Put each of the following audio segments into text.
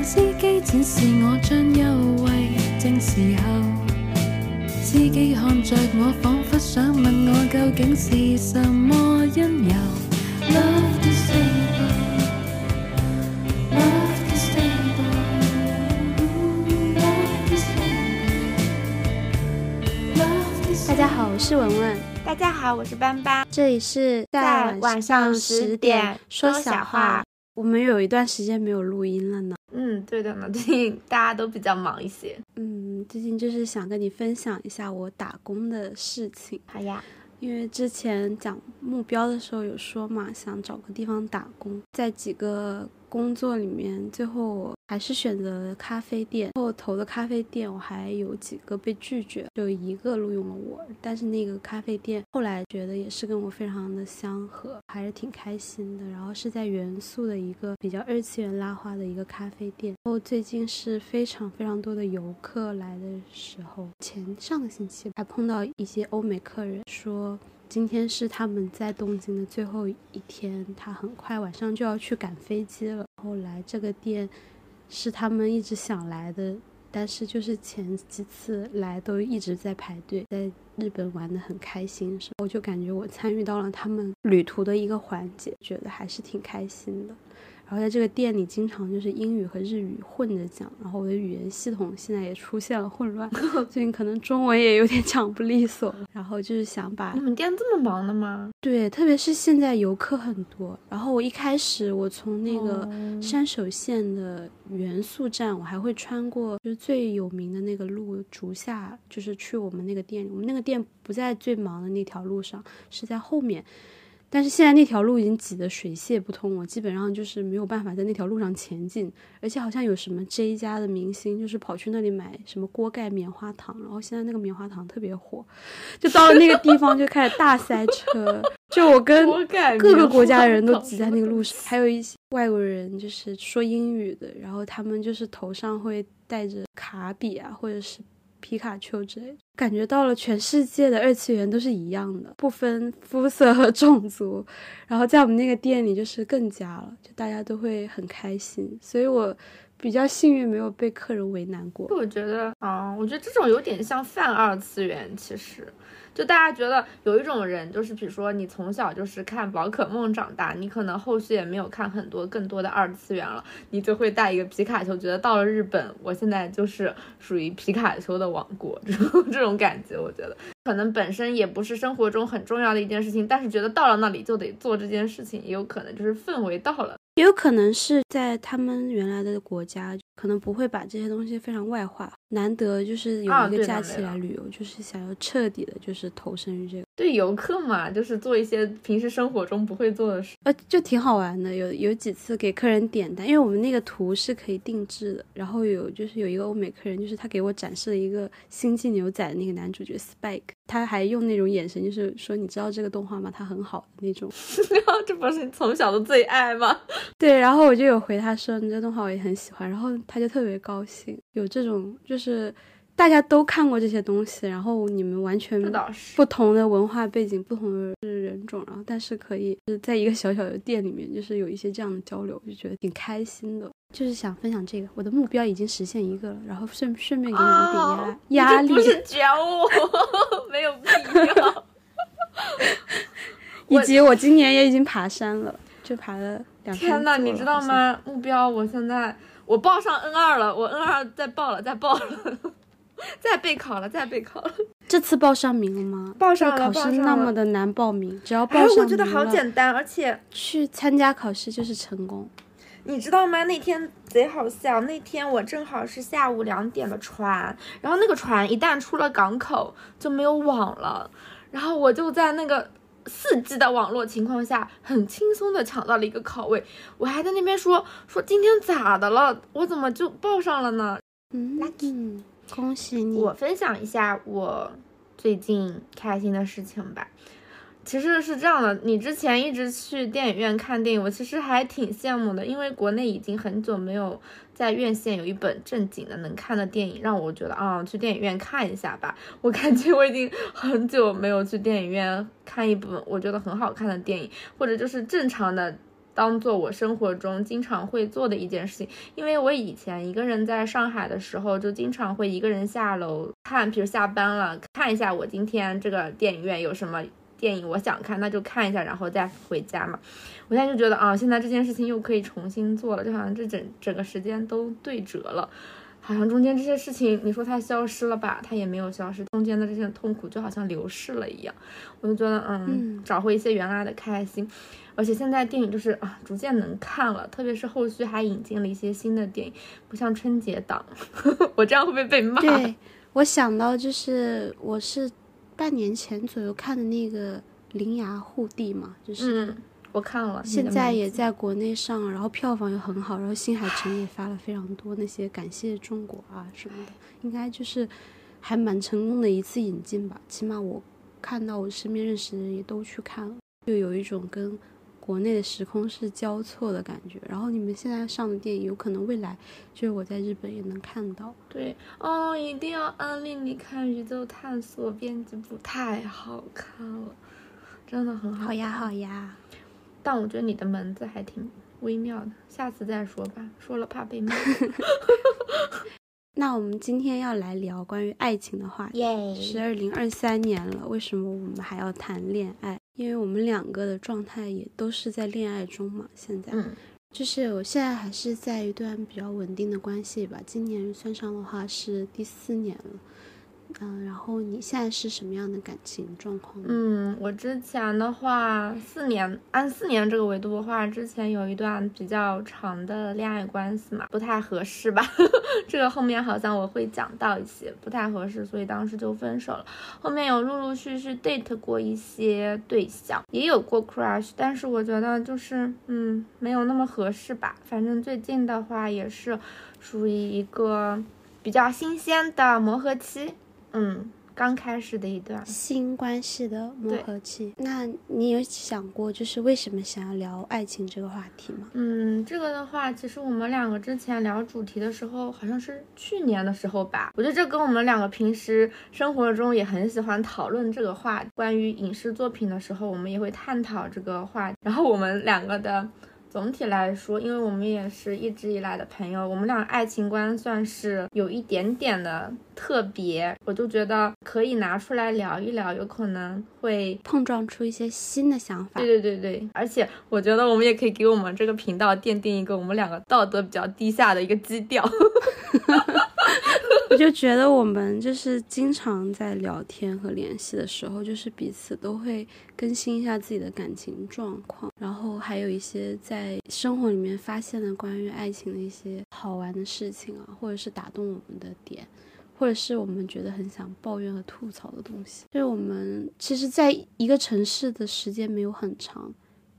向司機展示我將優惠，正時候，司機看着我，彷彿想問我究竟是什麼因由。Love to stable, love to stable, love to stable, love to 大家好，我是文文，大家好，我是斑斑，这里是在晚上十10点说说小话。我们有一段时间没有录音了呢。嗯，对的呢，最近大家都比较忙一些。嗯，最近就是想跟你分享一下我打工的事情，好呀，因为之前讲目标的时候有说嘛，想找个地方打工，在几个工作里面，最后我还是选择了咖啡店。后投的咖啡店，我还有几个被拒绝，就一个录用了我。但是那个咖啡店后来觉得也是跟我非常的相合，还是挺开心的。然后是在元素的一个比较二次元拉花的一个咖啡店。后最近是非常非常多的游客来的时候，前上个星期还碰到一些欧美客人说。今天是他们在东京的最后一天，他很快晚上就要去赶飞机了。后来这个店是他们一直想来的，但是就是前几次来都一直在排队，在日本玩的很开心，是我就感觉我参与到了他们旅途的一个环节，觉得还是挺开心的。然后在这个店里，经常就是英语和日语混着讲，然后我的语言系统现在也出现了混乱，最近可能中文也有点讲不利索。然后就是想把你们店这么忙的吗？对，特别是现在游客很多。然后我一开始我从那个哦山手线的元素站，我还会穿过就是最有名的那个路竹下，就是去我们那个店里。我们那个店不在最忙的那条路上，是在后面。但是现在那条路已经挤得水泄不通，我基本上就是没有办法在那条路上前进。而且好像有什么 J 家的明星，就是跑去那里买什么锅盖棉花糖，然后现在那个棉花糖特别火，就到了那个地方就开始大塞车。就我跟各个国家的人都挤在那个路上，还有一些外国人就是说英语的，然后他们就是头上会戴着卡比啊，或者是皮卡丘之类，感觉到了全世界的二次元都是一样的，不分肤色和种族。然后在我们那个店里就是更加了，就大家都会很开心，所以我比较幸运没有被客人为难过。我觉得啊、我觉得这种有点像泛二次元，其实。就大家觉得有一种人，就是比如说你从小就是看宝可梦长大，你可能后续也没有看很多更多的二次元了，你就会带一个皮卡丘，觉得到了日本，我现在就是属于皮卡丘的王国，这种这种感觉，我觉得可能本身也不是生活中很重要的一件事情，但是觉得到了那里就得做这件事情，也有可能就是氛围到了。也有可能是在他们原来的国家，可能不会把这些东西非常外化。难得就是有啊一个假期来旅游，就是想要彻底的，就是投身于这个，对游客嘛，就是做一些平时生活中不会做的事。呃，就挺好玩的。有有几次给客人点单，因为我们那个图是可以定制的。然后有就是有一个欧美客人，就是他给我展示了一个星际牛仔的那个男主角 Spike，他还用那种眼神，就是说你知道这个动画吗？他很好的那种。这不是你从小的最爱吗？对，然后我就有回他说你这动画我也很喜欢，然后他就特别高兴。有这种就是大家都看过这些东西，然后你们完全。不同的文化背景、不同的人种，然后但是可以就是在一个小小的店里面，就是有一些这样的交流，就觉得挺开心的。就是想分享这个，我的目标已经实现一个了，然后顺顺便给你们一点压、啊压力不。是教我，没有必要。以及我今年也已经爬山了，就爬了两天呐，呐，你知道？吗？目标我现在我报上 N 二了，我 N 二再报了，再报了，再备考了，再备考了。这次报上名了吗？报上了考试那么的难报名，只要报哎，上名了，我觉得好简单，而且去参加考试就是成功。你知道吗？那天贼好笑，那天我正好是下午两点的船，然后那个船一旦出了港口就没有网了，然后我就在那个四 G 的网络情况下，很轻松的抢到了一个考位，我还在那边说说今天咋的了，我怎么就报上了呢？嗯，嗯恭喜你！我分享一下我最近开心的事情吧。其实是这样的，你之前一直去电影院看电影，我其实还挺羡慕的，因为国内已经很久没有在院线有一本正经的能看的电影，让我觉得啊，去电影院看一下吧。我感觉我已经很久没有去电影院看一本我觉得很好看的电影，或者就是正常的。当做我生活中经常会做的一件事情。因为我以前一个人在上海的时候，就经常会一个人下楼看，比如下班了看一下我今天这个电影院有什么电影我想看，那就看一下，然后再回家嘛。我现在就觉得啊，现在这件事情又可以重新做了，就好像这整整个时间都对折了。好像中间这些事情，你说它消失了吧，它也没有消失，中间的这些痛苦就好像流逝了一样。我就觉得，嗯，找回一些原来的开心。而且现在电影就是啊，逐渐能看了，特别是后续还引进了一些新的电影，不像春节档，我这样会不会被骂？对我想到就是我是半年前左右看的那个《铃芽护地》嘛，就是。嗯我看了，现在也在国内上，然后票房又很好，然后新海诚也发了非常多那些感谢中国啊什么的，应该就是还蛮成功的一次引进吧。起码我看到我身边认识的人也都去看了，就有一种跟国内的时空是交错的感觉。然后你们现在上的电影，有可能未来就是我在日本也能看到。对哦，一定要安利你看《宇宙探索编辑部》，太好看了，真的很好。好呀，好呀。但我觉得你的门字还挺微妙的，下次再说吧，说了怕被骂。那我们今天要来聊关于爱情的话题。耶，是二零二三年了，为什么我们还要谈恋爱？因为我们两个的状态也都是在恋爱中嘛。现在，嗯，就是我现在还是在一段比较稳定的关系吧。今年算上的话是第四年了。嗯，然后你现在是什么样的感情状况？嗯，我之前的话，四年按四年这个维度的话，之前有一段比较长的恋爱关系嘛，不太合适吧？这个后面好像我会讲到一些不太合适，所以当时就分手了。后面有陆陆续续 date 过一些对象，也有过 crush，但是我觉得就是嗯，没有那么合适吧。反正最近的话也是属于一个比较新鲜的磨合期。嗯，刚开始的一段新关系的磨合期。那你有想过，就是为什么想要聊爱情这个话题吗？嗯，这个的话，其实我们两个之前聊主题的时候，好像是去年的时候吧。我觉得这跟我们两个平时生活中也很喜欢讨论这个话，关于影视作品的时候，我们也会探讨这个话。然后我们两个的。总体来说，因为我们也是一直以来的朋友，我们俩爱情观算是有一点点的特别，我就觉得可以拿出来聊一聊，有可能会碰撞出一些新的想法。对对对对，而且我觉得我们也可以给我们这个频道奠定一个我们两个道德比较低下的一个基调。就觉得我们就是经常在聊天和联系的时候，就是彼此都会更新一下自己的感情状况，然后还有一些在生活里面发现的关于爱情的一些好玩的事情啊，或者是打动我们的点，或者是我们觉得很想抱怨和吐槽的东西。就是我们其实在一个城市的时间没有很长，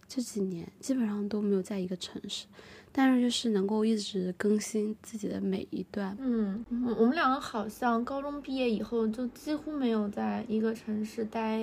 这几年基本上都没有在一个城市。但是就是能够一直更新自己的每一段，嗯，我们两个好像高中毕业以后就几乎没有在一个城市待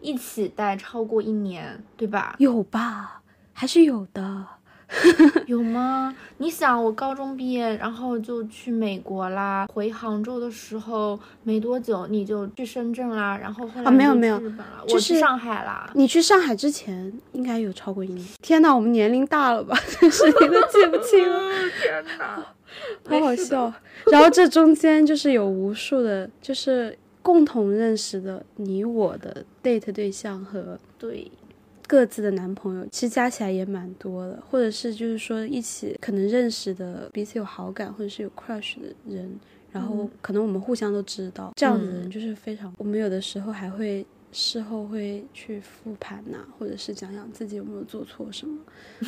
一起待超过一年，对吧？有吧？还是有的。有吗？你想，我高中毕业，然后就去美国啦。回杭州的时候没多久，你就去深圳啦。然后后来啊，没有没有，日本了，我去上海啦。你去上海之前应该有超过一年。天呐，我们年龄大了吧？真是你都记不清了。天哪，好好笑。然后这中间就是有无数的，就是共同认识的你我的 date 对象和对。各自的男朋友其实加起来也蛮多的，或者是就是说一起可能认识的彼此有好感或者是有 crush 的人，然后可能我们互相都知道，这样子的人就是非常。我们有的时候还会事后会去复盘呐，或者是讲讲自己有没有做错什么。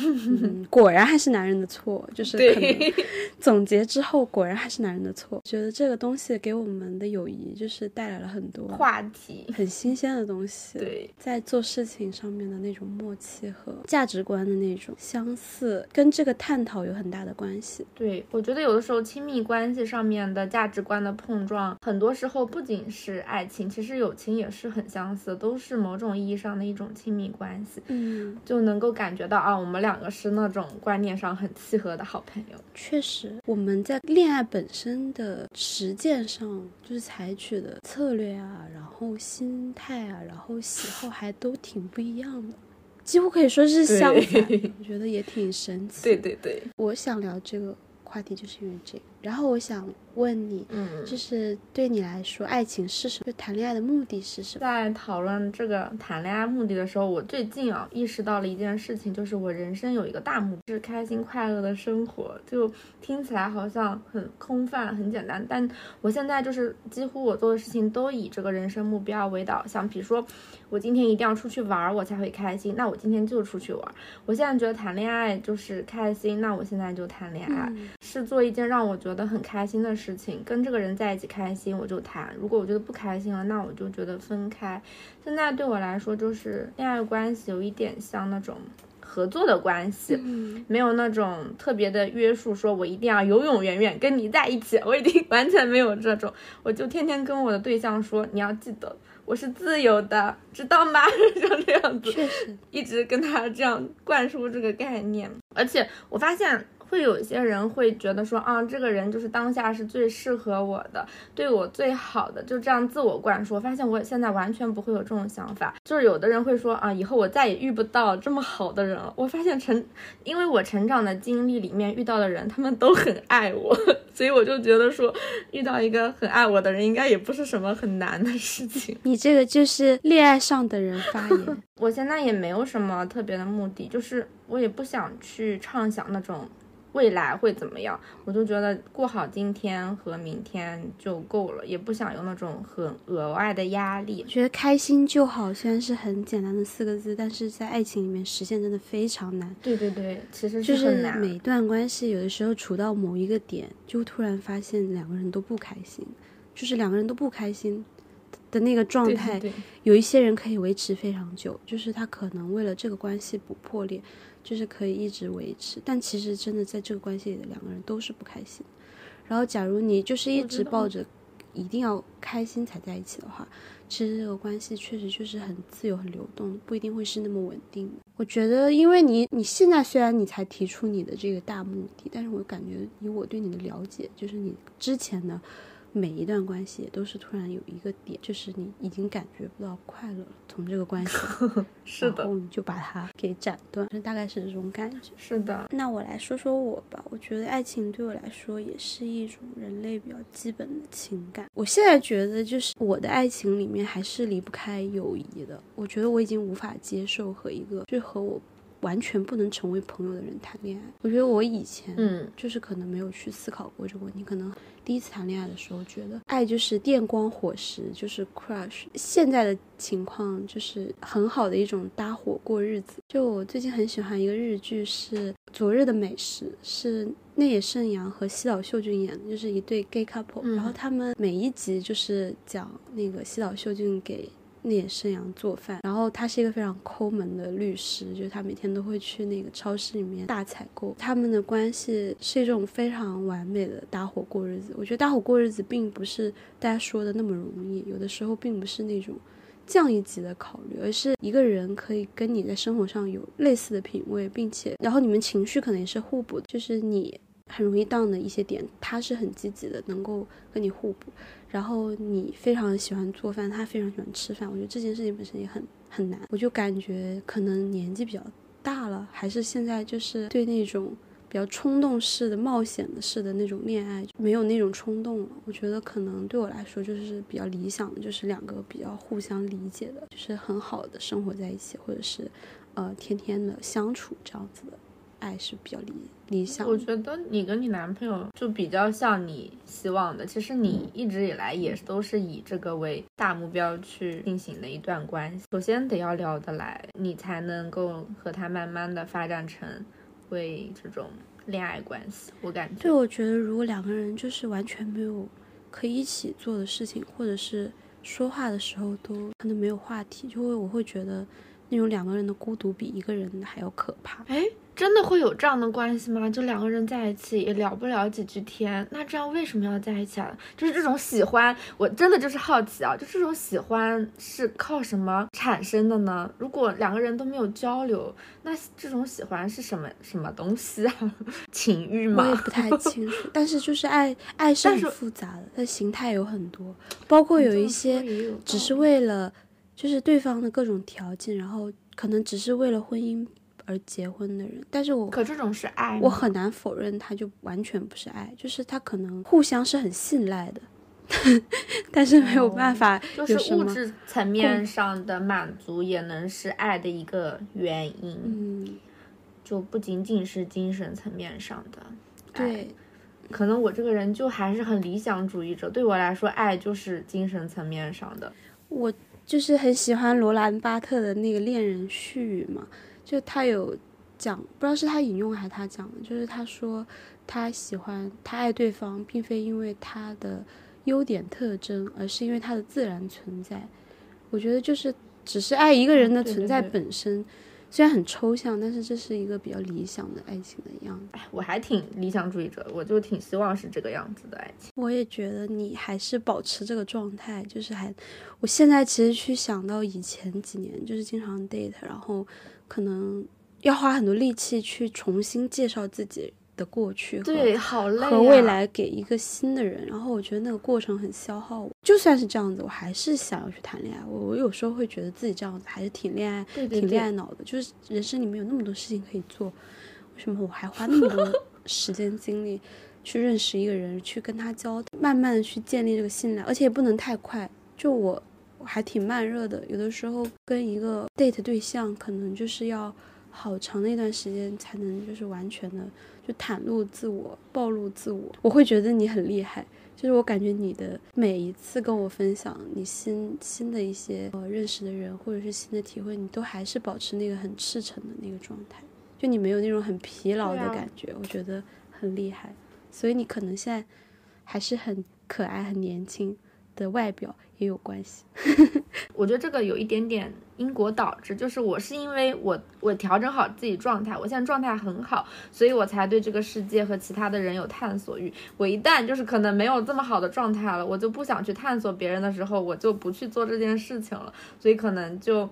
果然还是男人的错，就是可能 总结之后，果然还是男人的错。觉得这个东西给我们的友谊就是带来了很多话题，很新鲜的东西。对，在做事情上面的那种默契和价值观的那种相似，跟这个探讨有很大的关系。对，我觉得有的时候亲密关系上面的价值观的碰撞，很多时候不仅是爱情，其实友情也是很相似，都是某种意义上的一种亲密关系。嗯，就能够感觉到啊，我们两个是那种观念上很契合的好朋友。确实，我们在恋爱本身的实践上，就是采取的策略啊，然后心态啊，然后喜好还都挺不一样的。几乎可以说是相反，我觉得也挺神奇。对对对，我想聊这个话题，就是因为这个。然后我想问你，嗯，就是对你来说，爱情是什么？就谈恋爱的目的是什么？在讨论这个谈恋爱目的的时候，我最近啊意识到了一件事情，就是我人生有一个大目的，是开心快乐的生活。就听起来好像很空泛、很简单，但我现在就是几乎我做的事情都以这个人生目标为导向。比如说，我今天一定要出去玩，我才会开心，那我今天就出去玩。我现在觉得谈恋爱就是开心，那我现在就谈恋爱，嗯是做一件让我觉得很开心的事情。跟这个人在一起开心，我就谈；如果我觉得不开心了，那我就觉得分开。现在对我来说，就是恋爱关系有一点像那种合作的关系，嗯，没有那种特别的约束，说我一定要永永远远跟你在一起，我已经 完全没有这种，我就天天跟我的对象说，你要记得我是自由的，知道吗？就这样子，确实，一直跟他这样灌输这个概念，而且我发现。会有一些人会觉得说啊，这个人就是当下是最适合我的，对我最好的，就这样自我灌输。发现我现在完全不会有这种想法，就是有的人会说啊，以后我再也遇不到这么好的人了。我发现成，因为我成长的经历里面遇到的人，他们都很爱我，所以我就觉得说，遇到一个很爱我的人，应该也不是什么很难的事情。你这个就是恋爱上的人发言。我现在也没有什么特别的目的，就是我也不想去畅想那种。未来会怎么样？我就觉得过好今天和明天就够了，也不想有那种很额外的压力我。觉得开心就好，虽然是很简单的四个字，但是在爱情里面实现真的非常难。对对对，其实就是是很难。每段关系，有的时候处到某一个点，就突然发现两个人都不开心，就是两个人都不开心的那个状对态。对对有一些人可以维持非常久，就是他可能为了这个关系不破裂，就是可以一直维持。但其实真的在这个关系里的两个人都是不开心。然后，假如你就是一直抱着一定要开心才在一起的话，其实这个关系确实就是很自由、很流动，不一定会是那么稳定的。我觉得，因为你你现在虽然你才提出你的这个大目的，但是我感觉以我对你的了解，就是你之前的每一段关系也都是突然有一个点，就是你已经感觉不到快乐了，从这个关系，是的然，后你就把它给斩断，就大概是这种感觉。是的，那我来说说我吧，我觉得爱情对我来说也是一种人类比较基本的情感。我现在觉得，就是我的爱情里面还是离不开友谊的。我觉得我已经无法接受和一个就和我完全不能成为朋友的人谈恋爱。我觉得我以前嗯，就是可能没有去思考过这个问题，可能第一次谈恋爱的时候觉得爱就是电光火石，就是 crush。现在的情况就是很好的一种搭伙过日子。就我最近很喜欢一个日剧是《昨日的美食》，是内野圣阳和西岛秀俊演的，就是一对 gay couple、嗯然后他们每一集就是讲那个西岛秀俊给。内野圣阳做饭，然后他是一个非常抠门的律师，就是他每天都会去那个超市里面大采购。他们的关系是一种非常完美的搭伙过日子。我觉得搭伙过日子并不是大家说的那么容易，有的时候并不是那种降一级的考虑，而是一个人可以跟你在生活上有类似的品味，并且然后你们情绪可能也是互补的，就是你很容易 down 的一些点，他是很积极的，能够跟你互补。然后你非常喜欢做饭，他非常喜欢吃饭，我觉得这件事情本身也很很难。我就感觉可能年纪比较大了，还是现在就是对那种比较冲动式的、冒险的式的那种恋爱没有那种冲动了。我觉得可能对我来说就是比较理想的，就是两个比较互相理解的，就是很好的生活在一起，或者是呃天天的相处这样子的爱是比较理理想。我觉得你跟你男朋友就比较像你希望的，其实你一直以来也都是以这个为大目标去进行的一段关系。首先得要聊得来，你才能够和他慢慢的发展成为这种恋爱关系。我感觉对，我觉得如果两个人就是完全没有可以一起做的事情，或者是说话的时候都可能没有话题，就会我会觉得那种两个人的孤独比一个人还要可怕。哎，真的会有这样的关系吗？就两个人在一起也聊不了几句天，那这样为什么要在一起啊？就是这种喜欢，我真的就是好奇啊，就这种喜欢是靠什么产生的呢？如果两个人都没有交流，那这种喜欢是什么什么东西啊？情欲吗？我也不太清楚，但是就是爱，爱是很复杂的，它的形态有很多，包括有一些只是为了就是对方的各种条件，然后可能只是为了婚姻而结婚的人，但是我可这种是爱，我很难否认，他就完全不是爱，就是他可能互相是很信赖的，但是没有办法就是物质层面上的满足也能是爱的一个原因，嗯，就不仅仅是精神层面上的爱。对，可能我这个人就还是很理想主义者，对我来说，爱就是精神层面上的。我就是很喜欢罗兰巴特的那个恋人絮语嘛，就他有讲，不知道是他引用还是他讲的，就是他说他喜欢他爱对方，并非因为他的优点特征，而是因为他的自然存在。我觉得就是只是爱一个人的存在对本身，虽然很抽象，但是这是一个比较理想的爱情的样子。哎，我还挺理想主义者，我就挺希望是这个样子的爱情。我也觉得你还是保持这个状态，就是还，我现在其实去想到以前几年，就是经常 date，然后可能要花很多力气去重新介绍自己的过去和对，好累、啊。和未来给一个新的人，然后我觉得那个过程很消耗我。就算是这样子，我还是想要去谈恋爱。我我有时候会觉得自己这样子还是挺恋爱，对对挺恋爱，脑的。就是人生里面有那么多事情可以做，为什么我还花那么多 时间精力去认识一个人，去跟他交谈，慢慢的去建立这个信赖，而且也不能太快。就我我还挺慢热的，有的时候跟一个 date 对象，可能就是要好长的一段时间才能就是完全的就袒露自我、暴露自我。我会觉得你很厉害。就是我感觉你的每一次跟我分享你新新的一些呃认识的人或者是新的体会，你都还是保持那个很赤诚的那个状态，就你没有那种很疲劳的感觉，我觉得很厉害。所以你可能现在还是很可爱、很年轻的外表也有关系。我觉得这个有一点点因果导致，就是我是因为我我调整好自己状态，我现在状态很好，所以我才对这个世界和其他的人有探索欲。我一旦就是可能没有这么好的状态了，我就不想去探索别人的时候，我就不去做这件事情了，所以可能就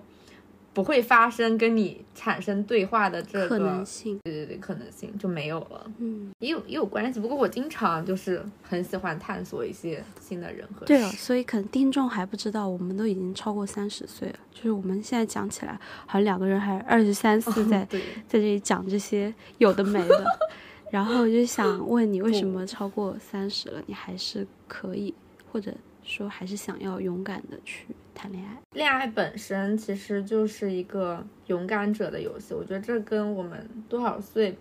不会发生跟你产生对话的这可能性，对对对可能性就没有了。嗯，也有也有关系，不过我经常就是很喜欢探索一些新的人和对了，事所以可能听众还不知道，我们都已经超过三十岁了。就是我们现在讲起来，好像两个人还二十三四在、对，在这里讲这些有的没的。然后我就想问你，为什么超过三十了，你还是可以，或者说还是想要勇敢的去谈恋爱？恋爱本身其实就是一个勇敢者的游戏，我觉得这跟我们多少岁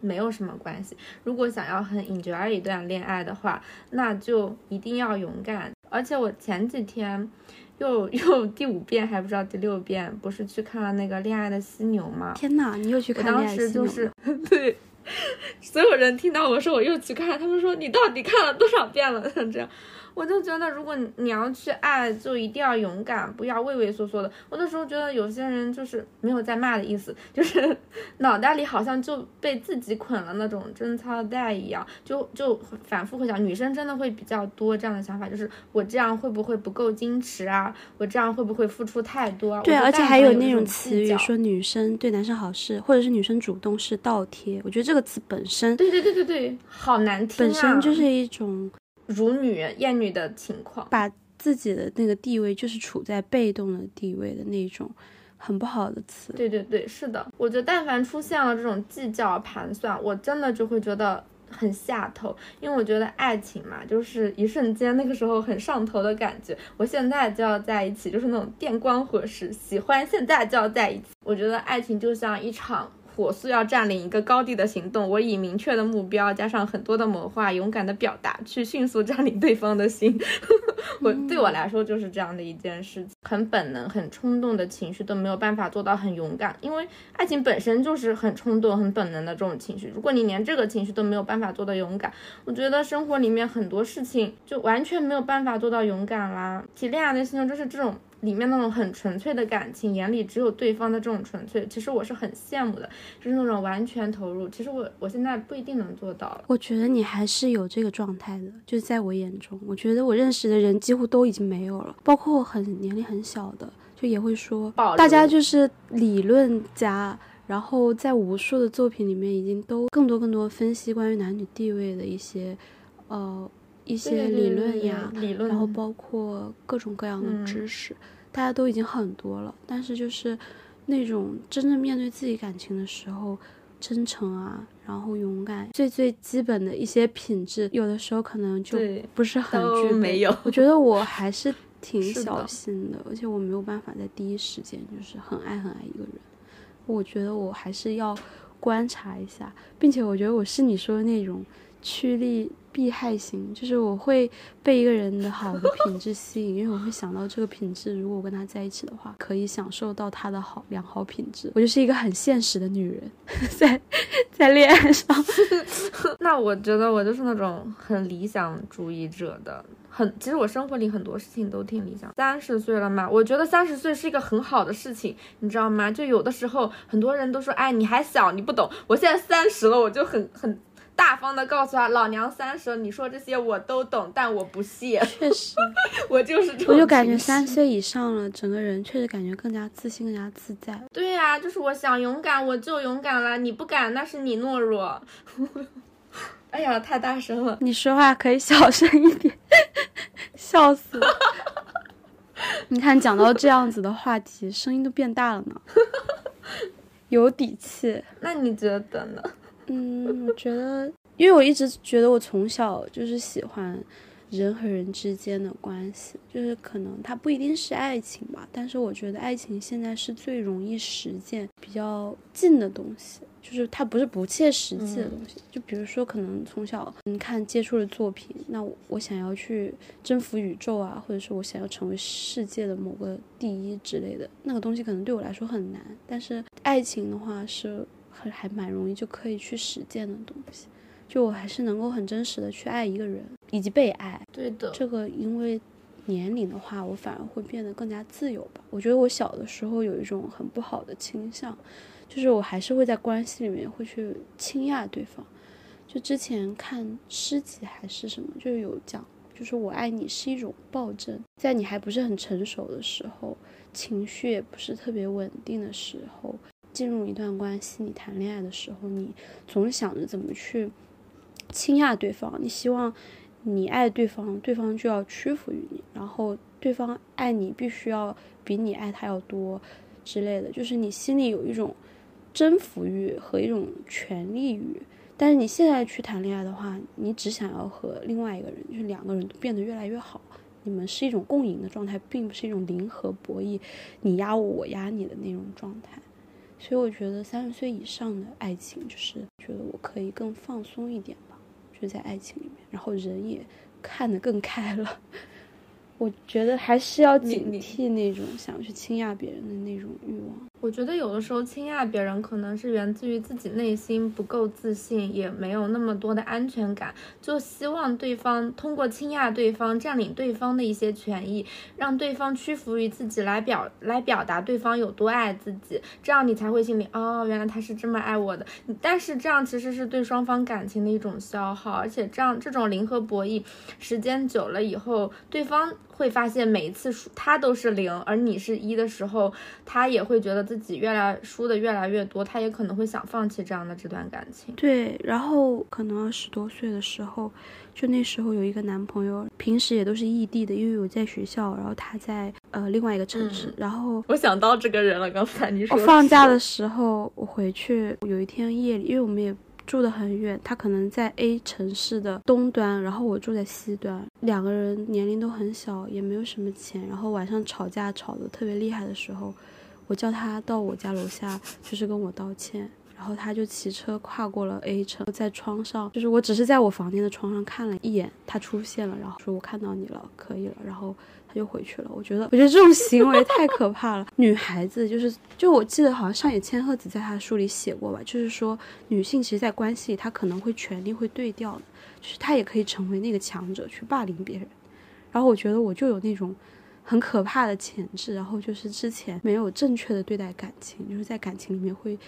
没有什么关系。如果想要很 enjoy 一段恋爱的话，那就一定要勇敢。而且我前几天又又 第五遍还不知道第六遍，不是去看了那个《恋爱的犀牛》吗？天哪，你又去看恋爱时就是 对，所有人听到我说我又去看，他们说你到底看了多少遍了？像这样，我就觉得如果你你要去爱，就一定要勇敢，不要畏畏缩缩的。我那时候觉得有些人就是没有在骂的意思，就是 脑袋里好像就被自己捆了那种贞操带一样，就就反复会想，女生真的会比较多这样的想法，就是我这样会不会不够矜持啊？我这样会不会付出太多啊？对，而且还有那种词语说女生对男生好是，或者是女生主动是倒贴。我觉得这个词本身对对对对对，好难听啊！本身就是一种辱女厌女的情况。把自己的那个地位就是处在被动的地位的那种很不好的词。对对对，是的，我觉得但凡出现了这种计较盘算，我真的就会觉得很下头，因为我觉得爱情嘛，就是一瞬间那个时候很上头的感觉。我现在就要在一起，就是那种电光火石，喜欢现在就要在一起。我觉得爱情就像一场。火速要占领一个高地的行动，我以明确的目标加上很多的谋划，勇敢的表达，去迅速占领对方的心。我对我来说就是这样的一件事情，很本能、很冲动的情绪都没有办法做到很勇敢，因为爱情本身就是很冲动、很本能的这种情绪。如果你连这个情绪都没有办法做到勇敢，我觉得生活里面很多事情就完全没有办法做到勇敢啦。提恋爱的心中就是这种。里面那种很纯粹的感情，眼里只有对方的这种纯粹，其实我是很羡慕的，就是那种完全投入。其实我我现在不一定能做到了。我觉得你还是有这个状态的，就是在我眼中，我觉得我认识的人几乎都已经没有了，包括很年龄很小的，就也会说，大家就是理论家，然后在无数的作品里面已经都更多更多分析关于男女地位的一些，呃。一些理论呀，理论，然后包括各种各样的知识，嗯、大家都已经很多了。但是就是那种真正面对自己感情的时候，真诚啊，然后勇敢，最最基本的一些品质，有的时候可能就不是很具备。没有我觉得我还是挺小心的，而且我没有办法在第一时间就是很爱很爱一个人。我觉得我还是要观察一下，并且我觉得我是你说的那种趋利避害型，就是我会被一个人的好的品质吸引，因为我会想到这个品质，如果我跟他在一起的话，可以享受到他的好良好品质。我就是一个很现实的女人，在在恋爱上，那我觉得我就是那种很理想主义者的，很其实我生活里很多事情都挺理想。三十岁了嘛，我觉得三十岁是一个很好的事情，你知道吗？就有的时候很多人都说，哎，你还小，你不懂。我现在三十了，我就很很大方的告诉他，老娘三十了，你说这些我都懂，但我不屑，确实，我就是这种我就感觉三十岁以上了，整个人确实感觉更加自信、更加自在。对呀、就是我想勇敢，我就勇敢了。你不敢，那是你懦弱。哎呀，太大声了。你说话可以小声一点，笑死我！你看，讲到这样子的话题，声音都变大了呢，有底气。那你觉得呢？嗯，我觉得，因为我一直觉得我从小就是喜欢人和人之间的关系，就是可能它不一定是爱情吧，但是我觉得爱情现在是最容易实践、比较近的东西。就是它不是不切实际的东西，就比如说，可能从小你看接触的作品，那我我想要去征服宇宙啊，或者是我想要成为世界的某个第一之类的，那个东西可能对我来说很难。但是爱情的话是很还蛮容易就可以去实践的东西，就我还是能够很真实的去爱一个人，以及被爱。对的，这个因为年龄的话，我反而会变得更加自由吧。我觉得我小的时候有一种很不好的倾向，就是我还是会在关系里面会去倾轧对方。就之前看诗集还是什么，就是有讲，就是我爱你是一种暴政，在你还不是很成熟的时候，情绪也不是特别稳定的时候，进入一段关系，你谈恋爱的时候，你总想着怎么去倾轧对方，你希望你爱对方，对方就要屈服于你，然后对方爱你必须要比你爱他要多之类的，就是你心里有一种征服欲和一种权利欲。但是你现在去谈恋爱的话，你只想要和另外一个人，就是两个人都变得越来越好，你们是一种共赢的状态，并不是一种零和博弈，你压我，我压你的那种状态。所以我觉得三十岁以上的爱情，就是觉得我可以更放松一点吧，就是在爱情里面，然后人也看得更开了。我觉得还是要警惕那种想去倾轧别人的那种欲望。我觉得有的时候倾轧别人，可能是源自于自己内心不够自信，也没有那么多的安全感，就希望对方通过倾轧对方，占领对方的一些权益，让对方屈服于自己，来表来表达对方有多爱自己，这样你才会心里哦，原来他是这么爱我的。但是这样其实是对双方感情的一种消耗，而且这样这种零和博弈，时间久了以后，对方会发现每一次输他都是零，而你是一的时候，他也会觉得自己越来输的越来越多，他也可能会想放弃这样的这段感情。对，然后可能二十多岁的时候，就那时候有一个男朋友，平时也都是异地的，因为我在学校，然后他在呃另外一个城市，嗯然后我想到这个人了，刚才你说我放假的时候，我回去有一天夜里，因为我们也住得很远，他可能在 A 城市的东端，然后我住在西端，两个人年龄都很小，也没有什么钱，然后晚上吵架吵得特别厉害的时候，我叫他到我家楼下，就是跟我道歉。然后他就骑车跨过了 A 城，在窗上，就是我只是在我房间的窗上看了一眼，他出现了，然后说我看到你了，可以了，然后他就回去了。我觉得，我觉得这种行为太可怕了。女孩子就是，就我记得好像上野千鹤子在她的书里写过吧，就是说女性其实，在关系里她可能会权力会对调的，就是她也可以成为那个强者去霸凌别人。然后我觉得我就有那种很可怕的潜质，然后就是之前没有正确的对待感情，就是在感情里面会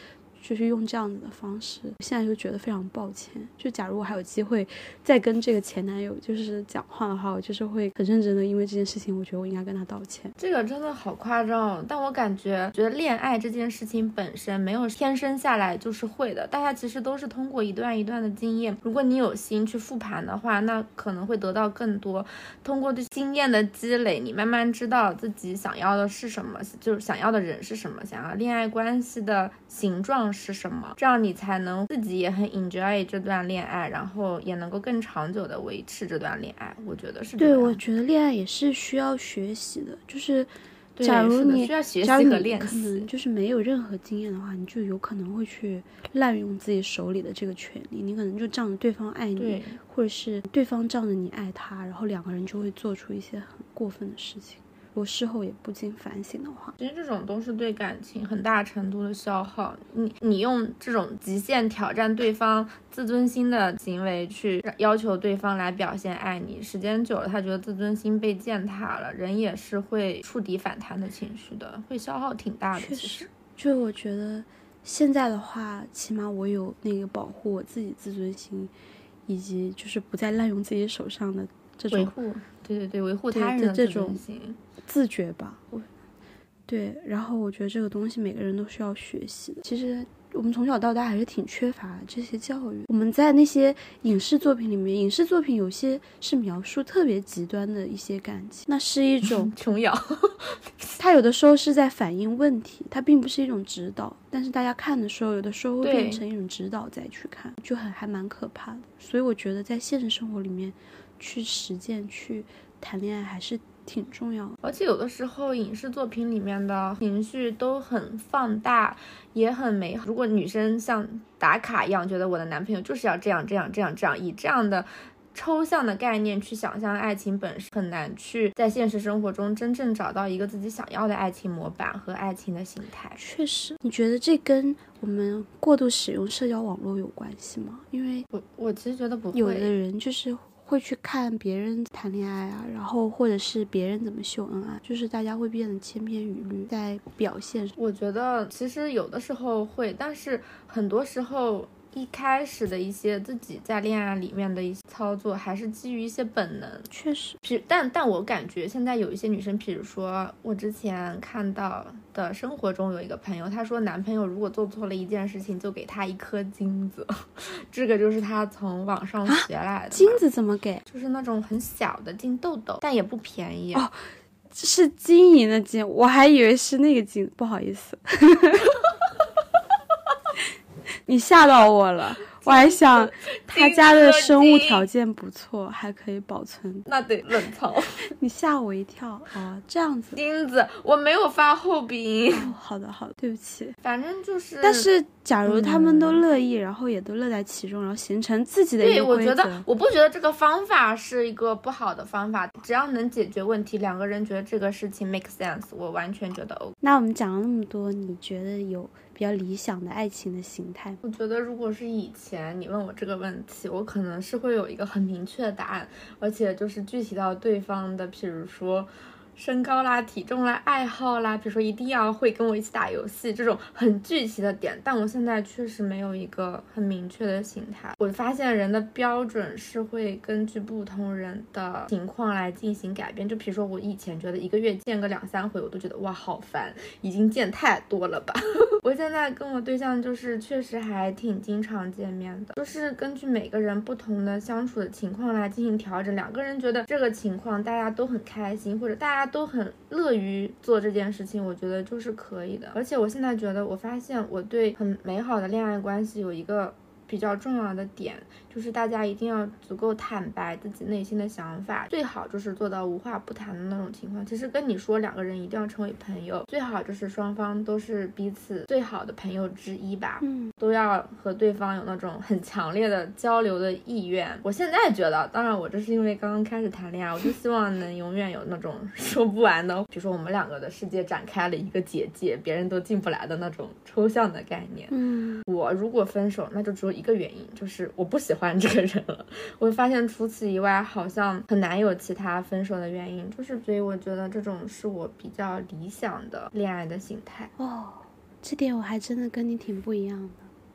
就是用这样子的方式，现在就觉得非常抱歉。就假如我还有机会再跟这个前男友就是讲话的话，我就是会很认真的，因为这件事情，我觉得我应该跟他道歉。这个真的好夸张，但我感觉觉得恋爱这件事情本身没有天生下来就是会的，大家其实都是通过一段一段的经验。如果你有心去复盘的话，那可能会得到更多。通过对经验的积累，你慢慢知道自己想要的是什么，就是想要的人是什么，想要恋爱关系的形状是什么，这样你才能自己也很 enjoy 这段恋爱，然后也能够更长久的维持这段恋爱。我觉得是。对，我觉得恋爱也是需要学习的，就是假如你需要学习和练可能习，就是没有任何经验的话，你就有可能会去滥用自己手里的这个权利，你可能就仗着对方爱你，或者是对方仗着你爱他，然后两个人就会做出一些很过分的事情。如果事后也不禁反省的话，其实这种都是对感情很大程度的消耗。你你用这种极限挑战对方自尊心的行为去要求对方来表现爱你，时间久了，他觉得自尊心被践踏了，人也是会触底反弹的情绪的，会消耗挺大的。确其实实，就我觉得现在的话，起码我有那个保护我自己自尊心，以及就是不再滥用自己手上的这种维护，对对对，维护他人的这种。自觉吧。我对，然后我觉得这个东西每个人都需要学习的。其实我们从小到大还是挺缺乏这些教育。我们在那些影视作品里面，影视作品有些是描述特别极端的一些感情，那是一种 琼瑶，它有的时候是在反映问题，它并不是一种指导。但是大家看的时候，有的时候会变成一种指导再去看，就很还蛮可怕的。所以我觉得在现实生活里面去实践、去谈恋爱还是挺重要的。而且有的时候影视作品里面的情绪都很放大，也很美好。如果女生像打卡一样，觉得我的男朋友就是要这样这样这样这样，以这样的抽象的概念去想象爱情本身，很难去在现实生活中真正找到一个自己想要的爱情模板和爱情的形态。确实，你觉得这跟我们过度使用社交网络有关系吗？因为我我其实觉得不有的，人就是会去看别人谈恋爱啊，然后或者是别人怎么秀恩爱，就是大家会变得千篇一律，在表现。我觉得其实有的时候会，但是很多时候。一开始的一些自己在恋爱里面的一些操作，还是基于一些本能，确实，比但但我感觉现在有一些女生，比如说我之前看到的生活中有一个朋友，她说男朋友如果做错了一件事情，就给她一颗金子，这个就是她从网上学来的嘛、金子怎么给？就是那种很小的金豆豆，但也不便宜。哦是金银的金，我还以为是那个金，不好意思，你吓到我了。我还想 他家的生物条件不错，还可以保存。那得冷藏。你吓我一跳哦，这样子。钉子，我没有发后鼻音。哦，好的好的，对不起。反正就是，但是假如他们都乐意，然后也都乐在其中，然后形成自己的一对。我觉得我不觉得这个方法是一个不好的方法，只要能解决问题，两个人觉得这个事情 make sense，我完全觉得 OK。那我们讲了那么多，你觉得有比较理想的爱情的形态？我觉得如果是以前你问我这个问题，我可能是会有一个很明确的答案，而且就是具体到对方的，譬如说。身高啦、体重啦、爱好啦，比如说一定要会跟我一起打游戏这种很具体的点，但我现在确实没有一个很明确的形态。我发现人的标准是会根据不同人的情况来进行改变。就比如说我以前觉得一个月见个两三回，我都觉得哇好烦，已经见太多了吧。我现在跟我对象就是确实还挺经常见面的，就是根据每个人不同的相处的情况来进行调整。两个人觉得这个情况大家都很开心，或者大家都很乐于做这件事情，我觉得就是可以的。而且我现在觉得，我发现我对很美好的恋爱关系有一个比较重要的点，就是大家一定要足够坦白自己内心的想法，最好就是做到无话不谈的那种情况。其实跟你说两个人一定要成为朋友，最好就是双方都是彼此最好的朋友之一吧。嗯，都要和对方有那种很强烈的交流的意愿。我现在觉得，当然我这是因为刚刚开始谈恋爱，我就希望能永远有那种 说不完的，比如说我们两个的世界展开了一个结界，别人都进不来的那种抽象的概念。嗯，我如果分手，那就只有一个原因，就是我不喜欢这个人了。我会发现除此以外，好像很难有其他分手的原因，就是所以我觉得这种是我比较理想的恋爱的形态。哦，这点我还真的跟你挺不一样的。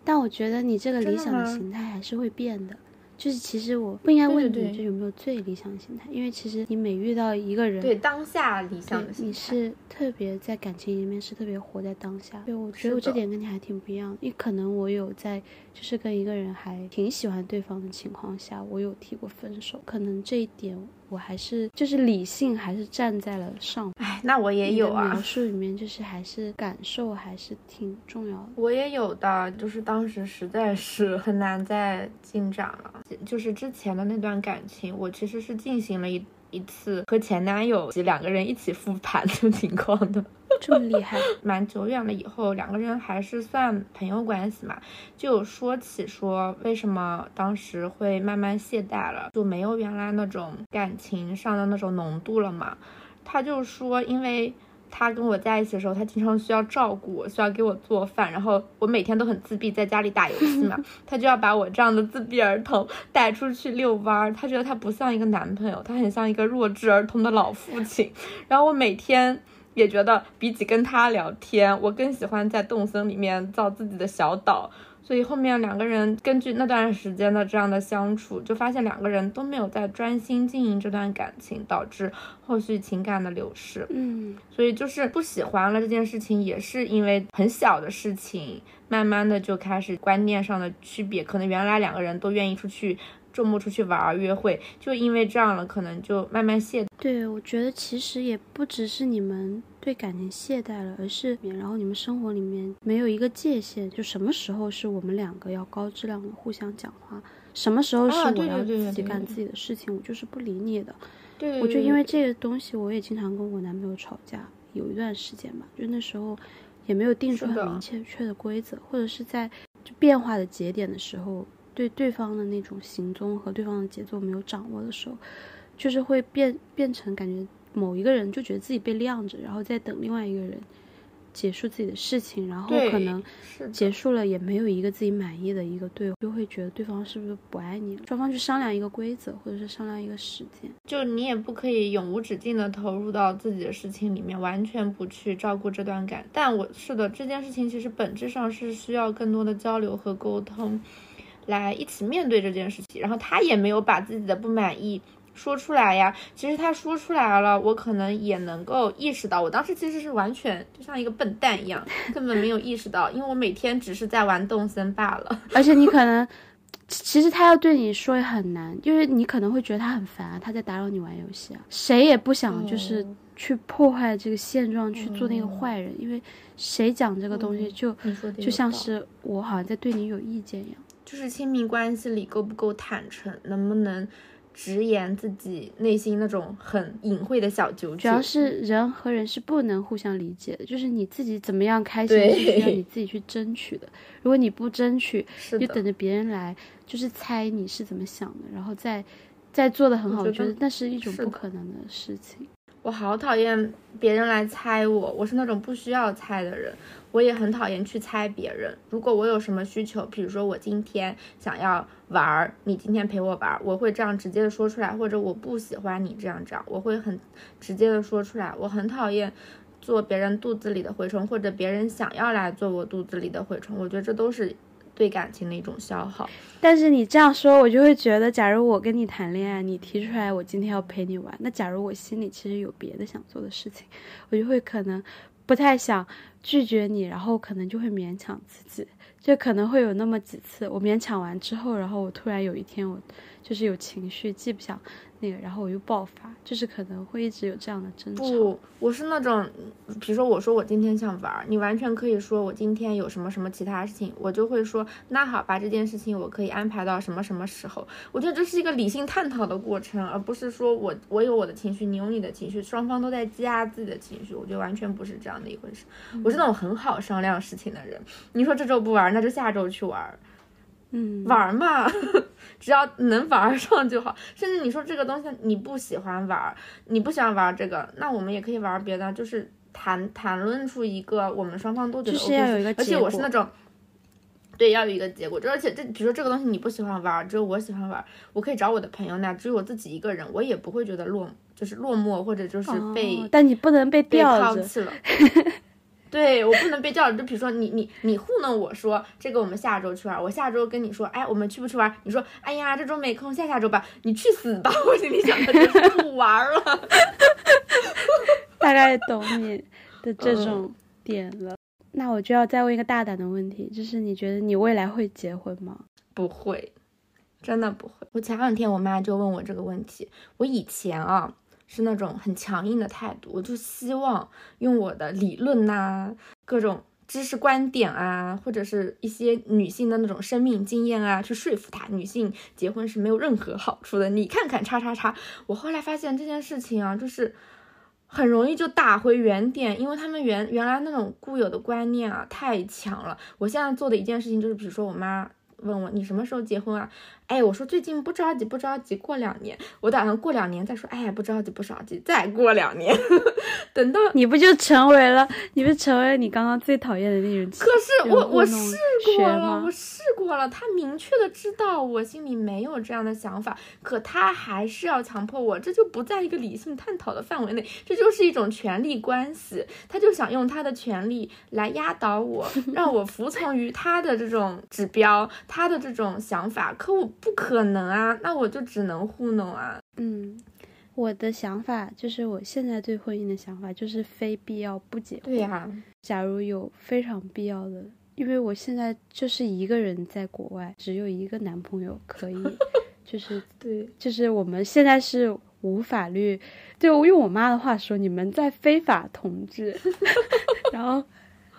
但我觉得你这个理想的形态还是会变的。就是其实我不应该问你，就有没有最理想的心态，因为其实你每遇到一个人，对当下理想你是特别在感情里面是特别活在当下。对，我觉得我这点跟你还挺不一样的。因为可能我有在就是跟一个人还挺喜欢对方的情况下，我有提过分手。可能这一点我还是就是理性还是站在了上。哎，那我也有啊描，述里面就是还是感受还是挺重要的。我也有的，就是当时实在是很难再进展了。就是之前的那段感情，我其实是进行了一一次和前男友及两个人一起复盘的 情况的。这么厉害，蛮久远了以后，两个人还是算朋友关系嘛，就有说起说为什么当时会慢慢懈怠了，就没有原来那种感情上的那种浓度了嘛。他就说，因为他跟我在一起的时候，他经常需要照顾我，需要给我做饭，然后我每天都很自闭，在家里打游戏嘛，他就要把我这样的自闭儿童带出去遛弯儿。他觉得他不像一个男朋友，他很像一个弱智儿童的老父亲。然后我每天。也觉得比起跟他聊天，我更喜欢在动森里面造自己的小岛。所以后面两个人根据那段时间的这样的相处，就发现两个人都没有在专心经营这段感情，导致后续情感的流失。嗯，所以就是不喜欢了这件事情，也是因为很小的事情，慢慢的就开始观念上的区别。可能原来两个人都愿意出去周末出去玩儿约会，就因为这样了，可能就慢慢懈。对，我觉得其实也不只是你们对感情懈怠了，而是然后你们生活里面没有一个界限，就什么时候是我们两个要高质量的互相讲话，什么时候是我要自己干自己的事情，我就是不理你的。对，我就因为这个东西，我也经常跟我男朋友吵架，有一段时间吧，就那时候也没有定出很明确确的规则，或者是在就变化的节点的时候，对对方的那种行踪和对方的节奏没有掌握的时候，就是会变变成感觉某一个人就觉得自己被晾着，然后再等另外一个人结束自己的事情，然后可能是结束了也没有一个自己满意的一个对，就会觉得对方是不是不爱你了，双方去商量一个规则，或者是商量一个时间。就你也不可以永无止境的投入到自己的事情里面，完全不去照顾这段感。但我是的，这件事情其实本质上是需要更多的交流和沟通，来一起面对这件事情。然后他也没有把自己的不满意说出来呀。其实他说出来了，我可能也能够意识到。我当时其实是完全就像一个笨蛋一样，根本没有意识到，因为我每天只是在玩动森罢了。而且你可能，其其实他要对你说也很难，因为你可能会觉得他很烦啊，他在打扰你玩游戏啊。谁也不想就是嗯去破坏这个现状，去做那个坏人，因为谁讲这个东西就、就像是我好像在对你有意见一样。就是亲密关系里够不够坦诚，能不能直言自己内心那种很隐晦的小九九。主要是人和人是不能互相理解的，就是你自己怎么样开心是需要你自己去争取的。如果你不争取，就等着别人来，就是猜你是怎么想的，然后再再做的很好，我我觉得那是一种不可能的事情。我好讨厌别人来猜我，我是那种不需要猜的人。我也很讨厌去猜别人。如果我有什么需求，比如说我今天想要玩儿，你今天陪我玩儿，我会这样直接的说出来，或者我不喜欢你这样这样，我会很直接的说出来。我很讨厌做别人肚子里的蛔虫，或者别人想要来做我肚子里的蛔虫，我觉得这都是对感情的一种消耗。但是你这样说，我就会觉得，假如我跟你谈恋爱，你提出来我今天要陪你玩，那假如我心里其实有别的想做的事情，我就会可能不太想拒绝你，然后可能就会勉强自己，就可能会有那么几次，我勉强完之后，然后我突然有一天我就是有情绪，既不想那个，然后我又爆发，就是可能会一直有这样的争吵。不，我是那种，比如说我说我今天想玩儿，你完全可以说我今天有什么什么其他事情，我就会说那好吧，这件事情我可以安排到什么什么时候。我觉得这是一个理性探讨的过程，而不是说我我有我的情绪，你有你的情绪，双方都在积压自己的情绪。我觉得完全不是这样的一回事。我是那种很好商量事情的人。你说这周不玩儿，那就下周去玩儿。嗯，玩儿嘛，只要能玩上就好。甚至你说这个东西你不喜欢玩，你不喜欢玩这个，那我们也可以玩别的，就是谈谈论出一个我们双方都觉得 OK 而且我是那种。对，要有一个结果，就而且这，比如说这个东西你不喜欢玩，只有我喜欢玩，我可以找我的朋友，那只有我自己一个人，我也不会觉得落，就是落寞或者就是被、哦，但你不能被被吊着。抛弃了。对我不能被叫，就比如说你你你糊弄我说这个我们下周去玩，我下周跟你说，哎，我们去不去玩？你说，哎呀，这周没空，下下周吧。你去死吧！我心里想的就是不玩了。大概懂你的这种点了。那我就要再问一个大胆的问题，就是你觉得你未来会结婚吗？不会，真的不会。我前两天我妈就问我这个问题，我以前啊。是那种很强硬的态度，我就希望用我的理论呐，各种知识观点啊，或者是一些女性的那种生命经验啊，去说服她，女性结婚是没有任何好处的。你看看叉叉叉，我后来发现这件事情啊，就是很容易就打回原点，因为他们原原来那种固有的观念啊太强了。我现在做的一件事情就是，比如说我妈问我你什么时候结婚啊？哎，我说最近不着急，不着急，过两年，我打算过两年再说。哎，不着急，不着急，再过两年，等到你不就成为了，你不成为了你刚刚最讨厌的那种？可是我我试过了，我试过了，他明确的知道我心里没有这样的想法，可他还是要强迫我，这就不在一个理性探讨的范围内，这就是一种权力关系，他就想用他的权力来压倒我，让我服从于他的这种指标，他的这种想法，可我。不可能啊，那我就只能糊弄啊。嗯，我的想法就是，我现在对婚姻的想法就是非必要不结婚。对呀，假如有非常必要的，因为我现在就是一个人在国外，只有一个男朋友可以，就是对，就是我们现在是无法律，对，我用我妈的话说，你们在非法同居。然后，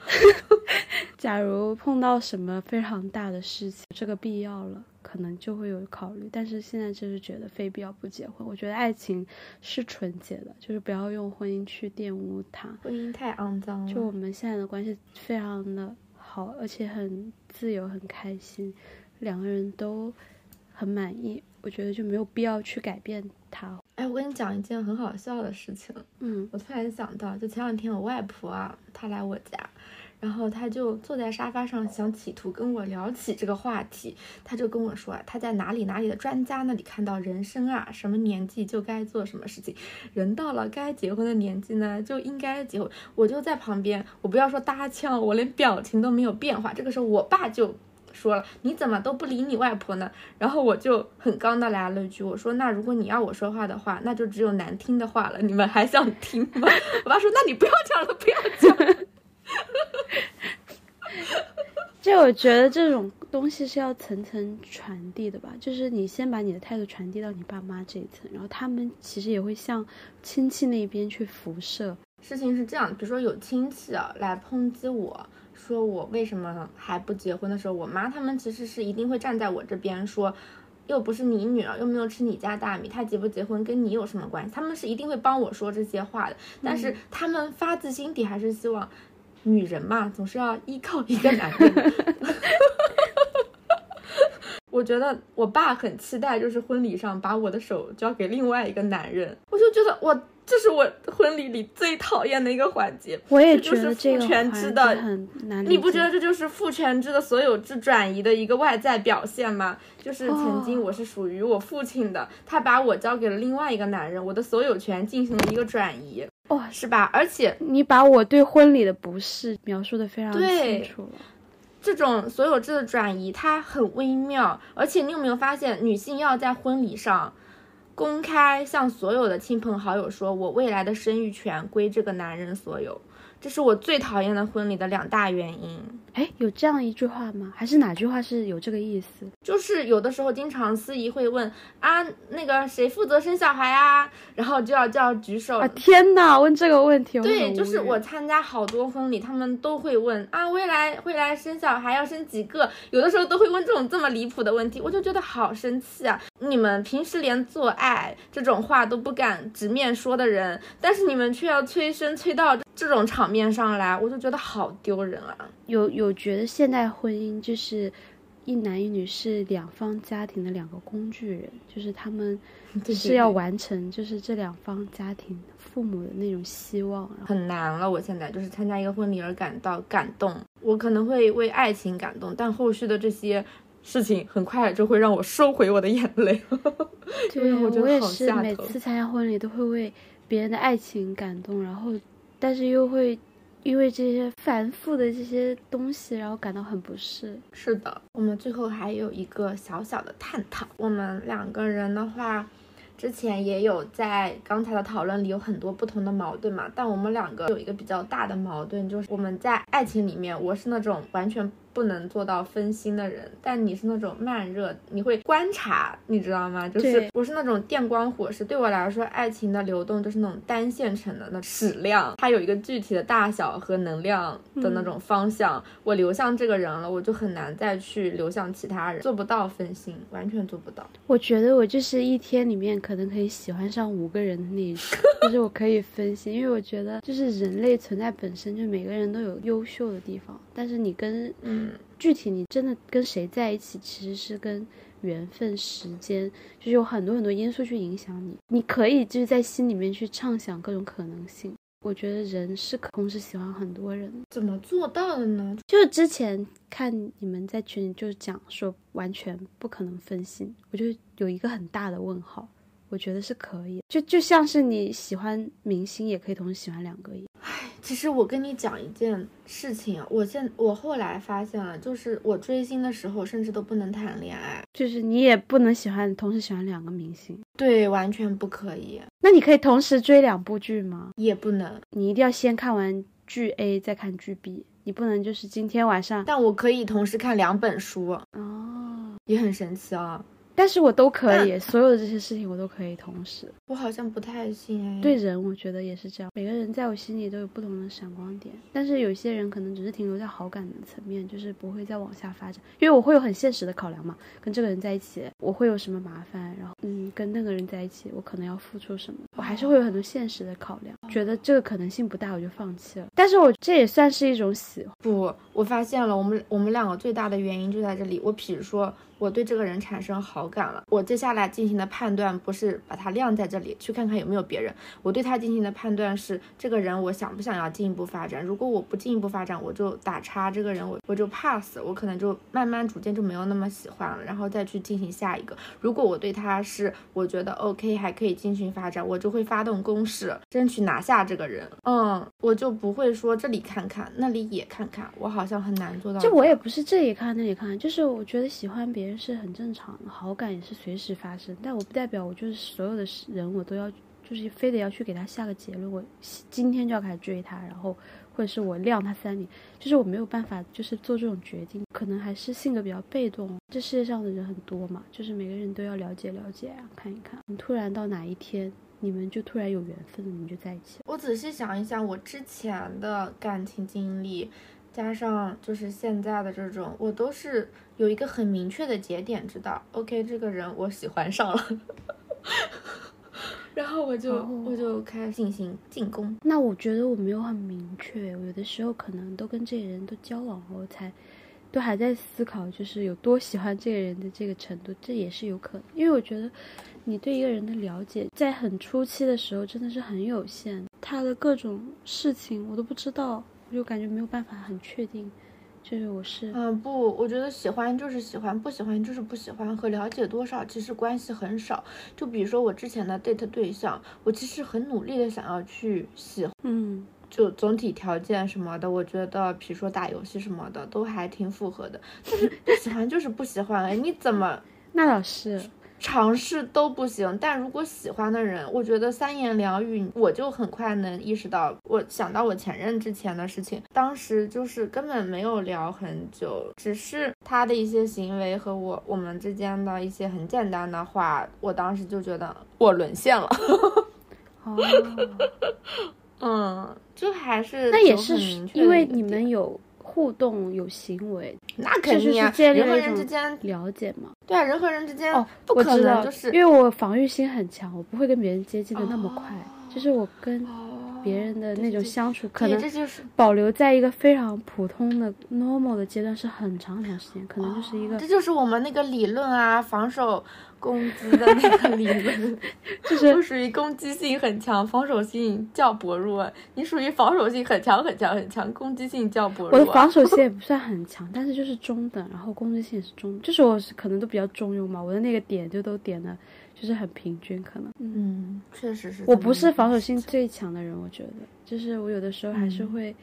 假如碰到什么非常大的事情，这个必要了。可能就会有考虑，但是现在就是觉得非必要不结婚。我觉得爱情是纯洁的，就是不要用婚姻去玷污它。婚姻太肮脏了。就我们现在的关系非常的好，而且很自由、很开心，两个人都很满意。我觉得就没有必要去改变它。哎，我跟你讲一件很好笑的事情。嗯，我突然想到，就前两天我外婆啊，她来我家。然后他就坐在沙发上，想企图跟我聊起这个话题。他就跟我说，他在哪里哪里的专家那里看到，人生啊，什么年纪就该做什么事情，人到了该结婚的年纪呢，就应该结婚。我就在旁边，我不要说搭腔，我连表情都没有变化。这个时候，我爸就说了：“你怎么都不理你外婆呢？”然后我就很刚的来了一句：“我说，那如果你要我说话的话，那就只有难听的话了。你们还想听吗？” 我爸说：“那你不要讲了，不要讲。” 就我觉得这种东西是要层层传递的吧，就是你先把你的态度传递到你爸妈这一层，然后他们其实也会向亲戚那边去辐射。事情是这样，比如说有亲戚啊来抨击我说我为什么还不结婚的时候，我妈他们其实是一定会站在我这边说，又不是你女儿，又没有吃你家大米，她结不结婚跟你有什么关系？他们是一定会帮我说这些话的，但是他们发自心底还是希望。女人嘛，总是要依靠一个男人。我觉得我爸很期待，就是婚礼上把我的手交给另外一个男人。我就觉得我这是我婚礼里最讨厌的一个环节。我也觉得这个环节很难。你不觉得这就是父权制的所有制转移的一个外在表现吗？就是曾经我是属于我父亲的，他把我交给了另外一个男人，我的所有权进行了一个转移。哇，是吧？而且你把我对婚礼的不适描述的非常清楚了。这种所有制的转移，它很微妙。而且你有没有发现，女性要在婚礼上公开向所有的亲朋好友说，我未来的生育权归这个男人所有。这是我最讨厌的婚礼的两大原因。哎，有这样一句话吗？还是哪句话是有这个意思？就是有的时候，经常司仪会问啊，那个谁负责生小孩啊？然后就要就要举手。啊天哪，问这个问题，对，就是我参加好多婚礼，他们都会问啊，未来未来生小孩要生几个？有的时候都会问这种这么离谱的问题，我就觉得好生气啊！你们平时连做爱这种话都不敢直面说的人，但是你们却要催生催到这种场面上来，我就觉得好丢人啊！有有觉得现代婚姻就是一男一女是两方家庭的两个工具人，就是他们 是要完成就是这两方家庭父母的那种希望，很难了。我现在就是参加一个婚礼而感到感动，我可能会为爱情感动，但后续的这些事情很快就会让我收回我的眼泪。对，我我也是每次参加婚礼都会为别人的爱情感动，然后但是又会。因为这些繁复的这些东西，然后感到很不适。是的，我们最后还有一个小小的探讨。我们两个人的话，之前也有在刚才的讨论里有很多不同的矛盾嘛，但我们两个有一个比较大的矛盾，就是我们在爱情里面，我是那种完全。不能做到分心的人，但你是那种慢热，你会观察，你知道吗？就是我是那种电光火石，对我来说，爱情的流动就是那种单线程的那矢量，它有一个具体的大小和能量的那种方向。我流向这个人了，我就很难再去流向其他人，做不到分心，完全做不到。我觉得我就是一天里面可能可以喜欢上五个人的那种，就是我可以分心，因为我觉得就是人类存在本身就每个人都有优秀的地方，但是你跟嗯。具体你真的跟谁在一起，其实是跟缘分、时间，就是有很多很多因素去影响你。你可以就是在心里面去畅想各种可能性。我觉得人是可同时喜欢很多人，怎么做到的呢？就是之前看你们在群里就是讲说完全不可能分心，我就有一个很大的问号。我觉得是可以，就就像是你喜欢明星，也可以同时喜欢两个一样。唉，其实我跟你讲一件事情，我现我后来发现了，就是我追星的时候，甚至都不能谈恋爱，就是你也不能喜欢同时喜欢两个明星，对，完全不可以。那你可以同时追两部剧吗？也不能，你一定要先看完剧 A 再看剧 B，你不能就是今天晚上。但我可以同时看两本书哦，也很神奇啊。但是我都可以，所有的这些事情我都可以同时。我好像不太信哎。对人，我觉得也是这样。每个人在我心里都有不同的闪光点，但是有些人可能只是停留在好感的层面，就是不会再往下发展。因为我会有很现实的考量嘛，跟这个人在一起，我会有什么麻烦？然后，嗯，跟那个人在一起，我可能要付出什么？我还是会有很多现实的考量，觉得这个可能性不大，我就放弃了。但是我这也算是一种喜欢。不，我发现了，我们我们两个最大的原因就在这里。我比如说。我对这个人产生好感了，我接下来进行的判断不是把他晾在这里去看看有没有别人，我对他进行的判断是这个人我想不想要进一步发展。如果我不进一步发展，我就打叉，这个人我我就 pass，我可能就慢慢逐渐就没有那么喜欢了，然后再去进行下一个。如果我对他是我觉得 OK 还可以进行发展，我就会发动攻势，争取拿下这个人。嗯，我就不会说这里看看，那里也看看，我好像很难做到。就我也不是这里看那里看，就是我觉得喜欢别人。是很正常的，好感也是随时发生，但我不代表我就是所有的人我都要，就是非得要去给他下个结论，我今天就要开始追他，然后或者是我晾他三年，就是我没有办法就是做这种决定，可能还是性格比较被动。这世界上的人很多嘛，就是每个人都要了解了解啊，看一看。你突然到哪一天，你们就突然有缘分，你们就在一起。我仔细想一想，我之前的感情经历。加上就是现在的这种，我都是有一个很明确的节点，知道，OK，这个人我喜欢上了，然后我就我就开始进行进攻。那我觉得我没有很明确，我有的时候可能都跟这个人都交往后才，都还在思考，就是有多喜欢这个人的这个程度，这也是有可能。因为我觉得你对一个人的了解，在很初期的时候真的是很有限，他的各种事情我都不知道。我就感觉没有办法很确定，就是我是嗯不，我觉得喜欢就是喜欢，不喜欢就是不喜欢，和了解多少其实关系很少。就比如说我之前的 date 对象，我其实很努力的想要去喜，嗯，就总体条件什么的，我觉得比如说打游戏什么的都还挺符合的。但是不喜欢就是不喜欢，哎，你怎么？那倒是。尝试都不行，但如果喜欢的人，我觉得三言两语我就很快能意识到。我想到我前任之前的事情，当时就是根本没有聊很久，只是他的一些行为和我我们之间的一些很简单的话，我当时就觉得我沦陷了。哦，嗯，就还是那也是因为你们有。互动有行为，那肯定啊，人和人之间了解嘛。对啊，人和人之间哦，不可能就是因为我防御心很强，我不会跟别人接近的那么快。就是我跟别人的那种相处，可能这就是保留在一个非常普通的 normal 的阶段，是很长很长时间，可能就是一个。这就是我们那个理论啊，防守。攻击的那个理论，就是我属于攻击性很强，防守性较薄弱。你属于防守性很强很强很强，攻击性较薄弱。我的防守性也不 算很强，但是就是中等，然后攻击性也是中，就是我是可能都比较中庸嘛。我的那个点就都点的，就是很平均，可能。嗯，确实是。我不是防守性最强的人，我觉得，就是我有的时候还是会。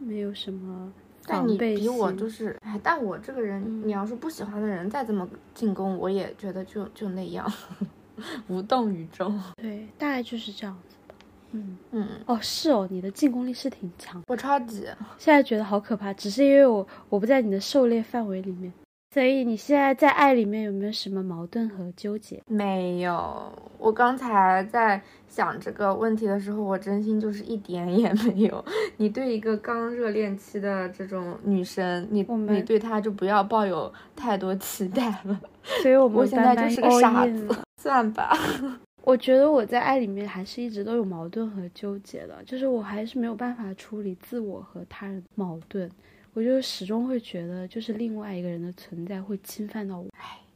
没有什么但你比我就是，哎，但我这个人，嗯你要是不喜欢的人再怎么进攻，我也觉得就就那样，无动于衷。对，大概就是这样子吧。嗯，嗯，哦，是哦，你的进攻力是挺强，我超级现在觉得好可怕，只是因为我我不在你的狩猎范围里面，所以你现在在爱里面有没有什么矛盾和纠结？没有。我刚才在想这个问题的时候，我真心就是一点也没有。你对一个刚热恋期的这种女生，你我你对她就不要抱有太多期待了。所以我们我现在就是个傻子，算吧。我觉得我在爱里面还是一直都有矛盾和纠结的，就是我还是没有办法处理自我和他人的矛盾，我就始终会觉得，就是另外一个人的存在会侵犯到我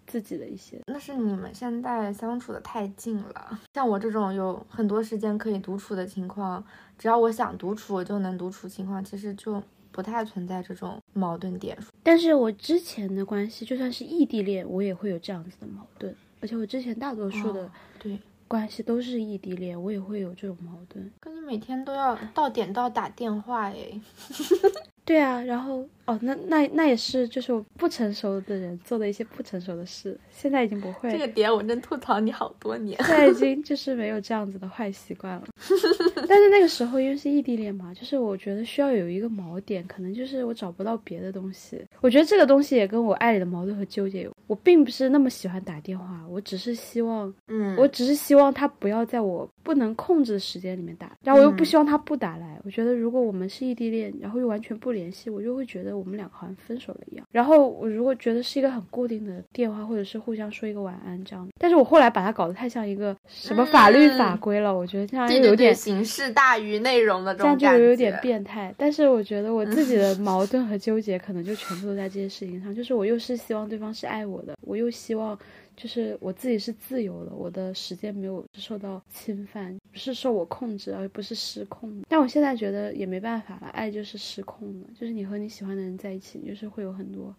自己的一些。那是你们现在相处的太近了。像我这种有很多时间可以独处的情况，只要我想独处，我就能独处情况，其实就不太存在这种矛盾点。但是我之前的关系，就算是异地恋，我也会有这样子的矛盾，而且我之前大多数的哦对，关系都是异地恋，我也会有这种矛盾。可你每天都要到点到打电话诶。对啊，然后哦，那那那也是，就是我不成熟的人做的一些不成熟的事，现在已经不会，这个点我真吐槽你好多年。现在已经就是没有这样子的坏习惯了。但是那个时候因为是异地恋嘛，就是我觉得需要有一个锚点，可能就是我找不到别的东西。我觉得这个东西也跟我爱里的矛盾和纠结有。我并不是那么喜欢打电话，我只是希望，嗯，我只是希望他不要在我不能控制的时间里面打，然后我又不嗯希望他不打来。我觉得如果我们是异地恋，然后又完全不联系，我就会觉得我们两个好像分手了一样。然后我如果觉得是一个很固定的电话，或者是互相说一个晚安这样，但是我后来把它搞得太像一个什么法律法规了，我觉得这样对对对，又有点形式大于内容的这这样种感觉，就有点变态。但是我觉得我自己的矛盾和纠结可能就全部都在这些事情上，就是我又是希望对方是爱我的，我又希望就是我自己是自由的，我的时间没有受到侵犯，不是受我控制，而不是失控的。但我现在觉得也没办法了，爱就是失控的，就是你和你喜欢的人在一起，就是会有很多。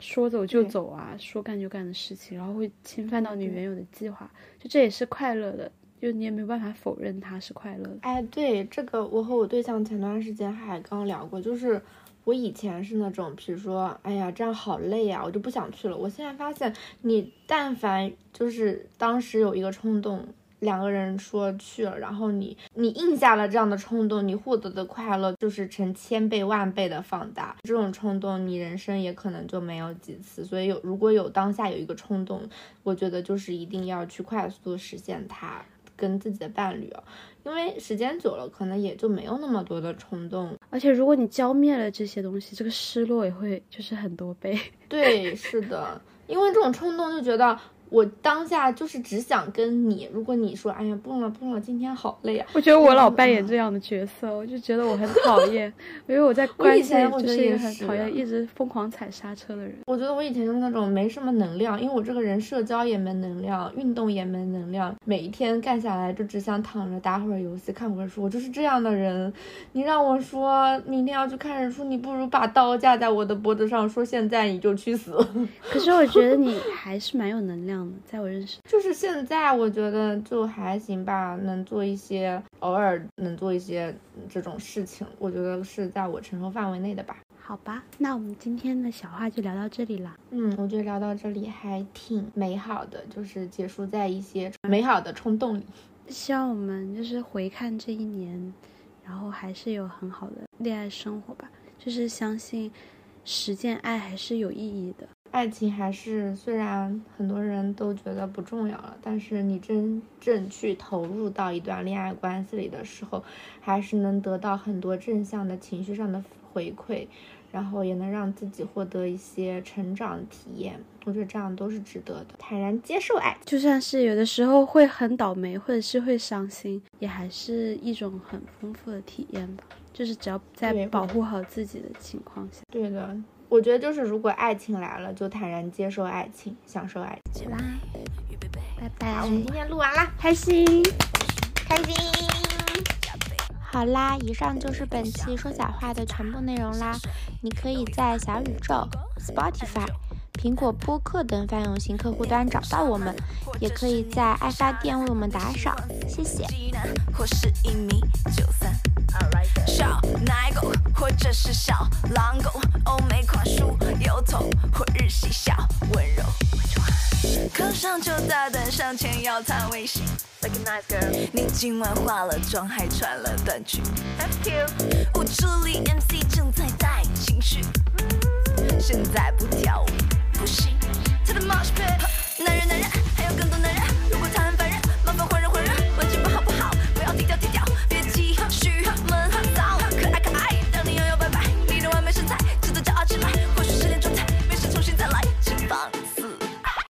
说走就走啊，说干就干的事情，然后会侵犯到你原有的计划，就这也是快乐的，就你也没有办法否认它是快乐的。哎，对这个，我和我对象前段时间还刚聊过，就是我以前是那种，比如说，哎呀，这样好累呀，我就不想去了。我现在发现，你但凡就是当时有一个冲动，两个人说去了，然后你你应下了这样的冲动，你获得的快乐就是成千倍万倍的放大。这种冲动，你人生也可能就没有几次。所以有如果有当下有一个冲动，我觉得就是一定要去快速实现它。跟自己的伴侣啊，因为时间久了，可能也就没有那么多的冲动。而且如果你浇灭了这些东西，这个失落也会就是很多倍。对，是的，因为这种冲动就觉得我当下就是只想跟你。如果你说，哎呀，不了不了，今天好累啊，我觉得我老扮演这样的角色，我就觉得我很讨厌，因为我在关系里前我觉得就是一个也是很讨厌一直疯狂踩刹车的人。我觉得我以前就是那种没什么能量，因为我这个人社交也没能量，运动也没能量，每一天干下来就只想躺着打会儿游戏，看会儿书，我就是这样的人。你让我说明天要去看日出，你不如把刀架在我的脖子上，说现在你就去死。可是我觉得你还是蛮有能量的，在我认识。就是现在，我觉得就还行吧，能做一些偶尔能做一些这种事情，我觉得是在我承受范围内的吧。好吧，那我们今天的小话就聊到这里啦。嗯，我觉得聊到这里还挺美好的，就是结束在一些美好的冲动里。希望我们就是回看这一年，然后还是有很好的恋爱生活吧。就是相信实践爱还是有意义的。爱情还是虽然很多人都觉得不重要了，但是你真正去投入到一段恋爱关系里的时候，还是能得到很多正向的情绪上的回馈，然后也能让自己获得一些成长体验。我觉得这样都是值得的，坦然接受爱。就算是有的时候会很倒霉，或者是会伤心，也还是一种很丰富的体验吧。就是只要在保护好自己的情况下。对的，我觉得就是如果爱情来了，就坦然接受爱情，享受爱情。拜拜，拜好，拜我，们今天录完啦，开心。开心。好啦，以上就是本期说假话的全部内容啦。你可以在小宇宙、Spotify、苹果播客等泛用型客户端找到我们，也可以在爱发电为我们打赏，谢谢。或是一米九三，小奶狗或者是小狼狗，欧美款梳油头或日系小温柔。课上就大胆上前要他微信。你今晚化了妆还穿了短裙。舞池里 MC 正在带情绪，现在不跳舞不行。他的毛是 paper 男人男人。